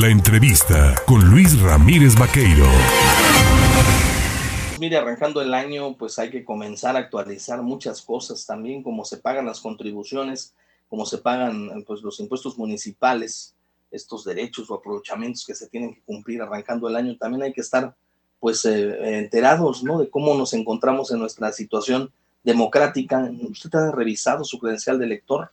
La entrevista con Luis Ramírez Vaqueiro. Mire, arrancando el año, pues hay que comenzar a actualizar muchas cosas también, como se pagan las contribuciones, como se pagan pues, los impuestos municipales, estos derechos o aprovechamientos que se tienen que cumplir arrancando el año. También hay que estar pues eh, enterados, ¿no? De cómo nos encontramos en nuestra situación democrática. Usted ha revisado su credencial de elector,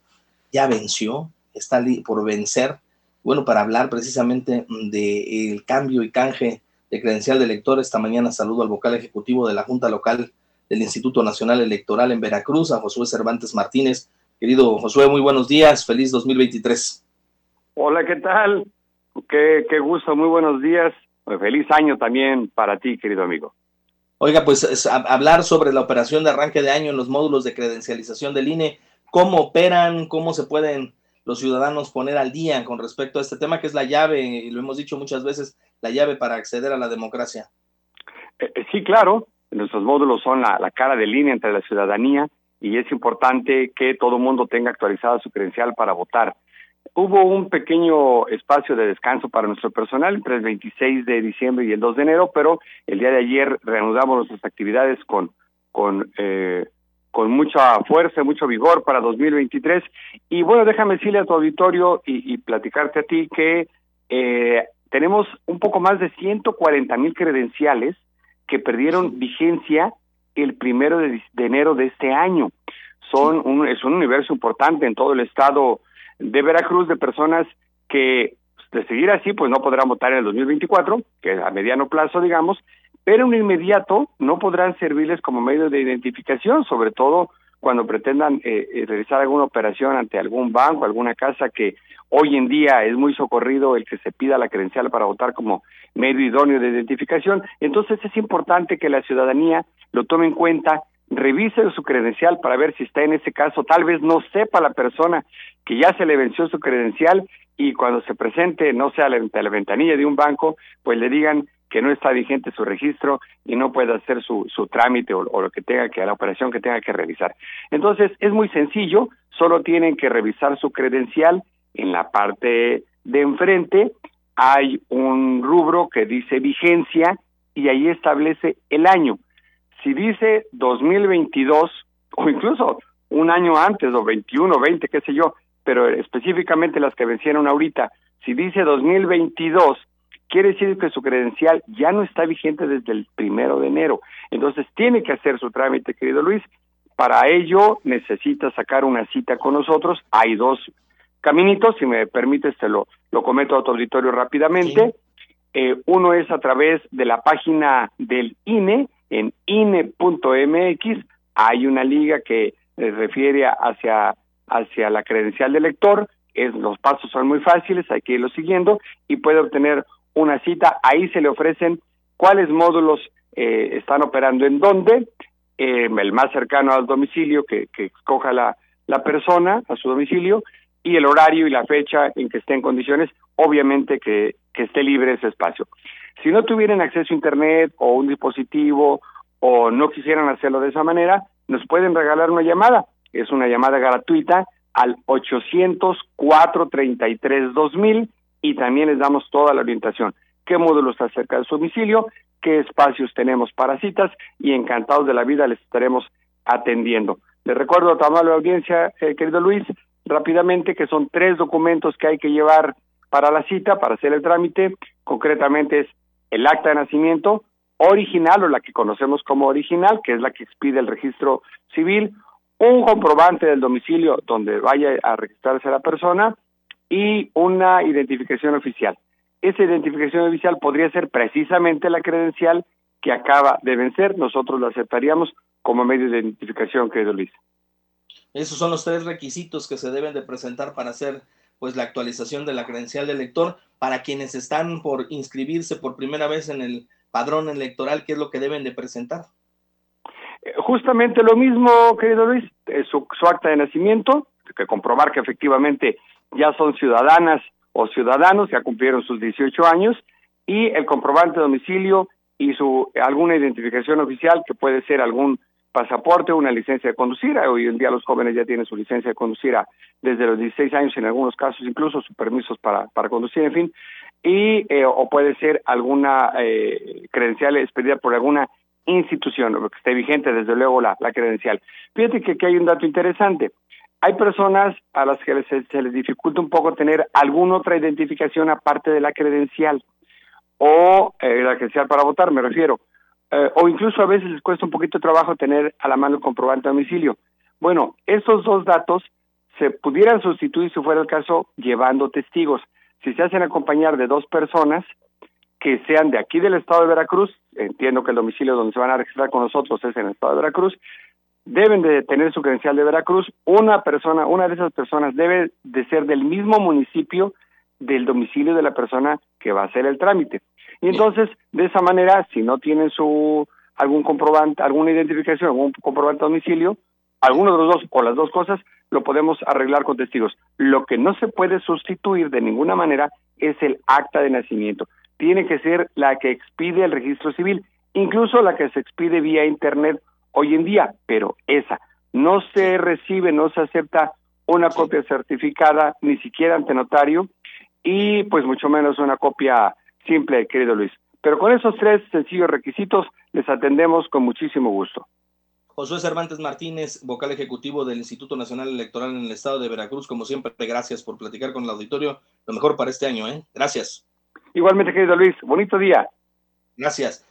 ya venció, está por vencer bueno, para hablar precisamente del cambio y canje de credencial de elector, esta mañana saludo al vocal ejecutivo de la Junta Local del Instituto Nacional Electoral en Veracruz, a Josué Cervantes Martínez. Querido Josué, muy buenos días, feliz 2023. Hola, ¿qué tal? Qué, qué gusto, muy buenos días. Feliz año también para ti, querido amigo. Oiga, pues hablar sobre la operación de arranque de año en los módulos de credencialización del INE, cómo operan, cómo se pueden los ciudadanos poner al día con respecto a este tema que es la llave, y lo hemos dicho muchas veces, la llave para acceder a la democracia. Eh, eh, sí, claro, nuestros módulos son la, la cara de línea entre la ciudadanía y es importante que todo mundo tenga actualizada su credencial para votar. Hubo un pequeño espacio de descanso para nuestro personal entre el 26 de diciembre y el 2 de enero, pero el día de ayer reanudamos nuestras actividades con, con eh, con mucha fuerza, mucho vigor para 2023. Y bueno, déjame decirle a tu auditorio y, platicarte a ti que eh, tenemos un poco más de 140 mil credenciales que perdieron vigencia el primero de, enero de este año. Son un, es un universo importante en todo el estado de Veracruz de personas que de seguir así, pues no podrán votar en el 2024, que es a mediano plazo, digamos, pero en inmediato no podrán servirles como medio de identificación, sobre todo cuando pretendan eh, eh, realizar alguna operación ante algún banco, alguna casa que hoy en día es muy socorrido el que se pida la credencial para votar como medio idóneo de identificación. Entonces es importante que la ciudadanía lo tome en cuenta, revise su credencial para ver si está en ese caso, tal vez no sepa la persona que ya se le venció su credencial y cuando se presente, no sea la, la ventanilla de un banco, pues le digan que no está vigente su registro y no puede hacer su, su trámite o, lo que tenga que, la operación que tenga que realizar. Entonces, es muy sencillo, solo tienen que revisar su credencial en la parte de enfrente, hay un rubro que dice vigencia y ahí establece el año. Si dice 2022 o incluso un año antes o 21, 20, qué sé yo, pero específicamente las que vencieron ahorita, si dice 2022 quiere decir que su credencial ya no está vigente desde el primero de enero. Entonces tiene que hacer su trámite, querido Luis. Para ello necesita sacar una cita con nosotros. Hay dos caminitos, si me permites te lo, lo comento a tu auditorio rápidamente. Eh, uno es a través de la página del INE, en INE.mx. Hay una liga que eh, refiere hacia, hacia la credencial del lector. Es, los pasos son muy fáciles, hay que irlo siguiendo y puede obtener una cita, ahí se le ofrecen cuáles módulos eh, están operando en dónde, eh, el más cercano al domicilio que, que escoja la, la persona a su domicilio y el horario y la fecha en que esté en condiciones, obviamente que, que esté libre ese espacio. Si no tuvieran acceso a Internet o un dispositivo o no quisieran hacerlo de esa manera, nos pueden regalar una llamada. Es una llamada gratuita al 800 433 2000 y también les damos toda la orientación. ¿Qué módulo está cerca de su domicilio? ¿Qué espacios tenemos para citas? Y encantados de la vida les estaremos atendiendo. Les recuerdo a tu amable audiencia, eh, querido Luis, rápidamente que son tres documentos que hay que llevar para la cita, para hacer el trámite. Concretamente es el acta de nacimiento original o la que conocemos como original, que es la que expide el registro civil, un comprobante del domicilio donde vaya a registrarse la persona, y una identificación oficial. Esa identificación oficial podría ser precisamente la credencial que acaba de vencer. Nosotros lo aceptaríamos como medio de identificación, querido Luis. Esos son los tres requisitos que se deben de presentar para hacer pues la actualización de la credencial de elector para quienes están por inscribirse por primera vez en el padrón electoral, ¿qué es lo que deben de presentar? Eh, justamente lo mismo, querido Luis, eh, su, su acta de nacimiento, que comprobar que efectivamente ya son ciudadanas o ciudadanos, ya cumplieron sus 18 años, y el comprobante de domicilio y su alguna identificación oficial, que puede ser algún pasaporte una licencia de conducir. Hoy en día los jóvenes ya tienen su licencia de conducir desde los 16 años, en algunos casos incluso sus permisos para, para conducir, en fin. y eh, o puede ser alguna eh, credencial expedida por alguna institución, que esté vigente desde luego la, la credencial. Fíjate que aquí hay un dato interesante. Hay personas a las que se, les dificulta un poco tener alguna otra identificación aparte de la credencial o eh, la credencial para votar, me refiero. Eh, o incluso a veces les cuesta un poquito de trabajo tener a la mano el comprobante de domicilio. Bueno, esos dos datos se pudieran sustituir, si fuera el caso, llevando testigos. Si se hacen acompañar de dos personas, que sean de aquí del estado de Veracruz, entiendo que el domicilio donde se van a registrar con nosotros es en el estado de Veracruz, deben de tener su credencial de Veracruz, una persona, una de esas personas debe de ser del mismo municipio del domicilio de la persona que va a hacer el trámite. Y entonces, de esa manera, si no tienen su algún comprobante, alguna identificación, algún comprobante de domicilio, alguno de los dos o las dos cosas, lo podemos arreglar con testigos. Lo que no se puede sustituir de ninguna manera es el acta de nacimiento tiene que ser la que expide el registro civil, incluso la que se expide vía internet hoy en día, pero esa no se recibe, no se acepta una copia certificada ni siquiera ante notario y pues mucho menos una copia simple, querido Luis. Pero con esos tres sencillos requisitos les atendemos con muchísimo gusto. Josué Cervantes Martínez, vocal ejecutivo del Instituto Nacional Electoral en el estado de Veracruz, como siempre, gracias por platicar con el auditorio. Lo mejor para este año, ¿eh? Gracias. Igualmente, querido Luis, bonito día. Gracias.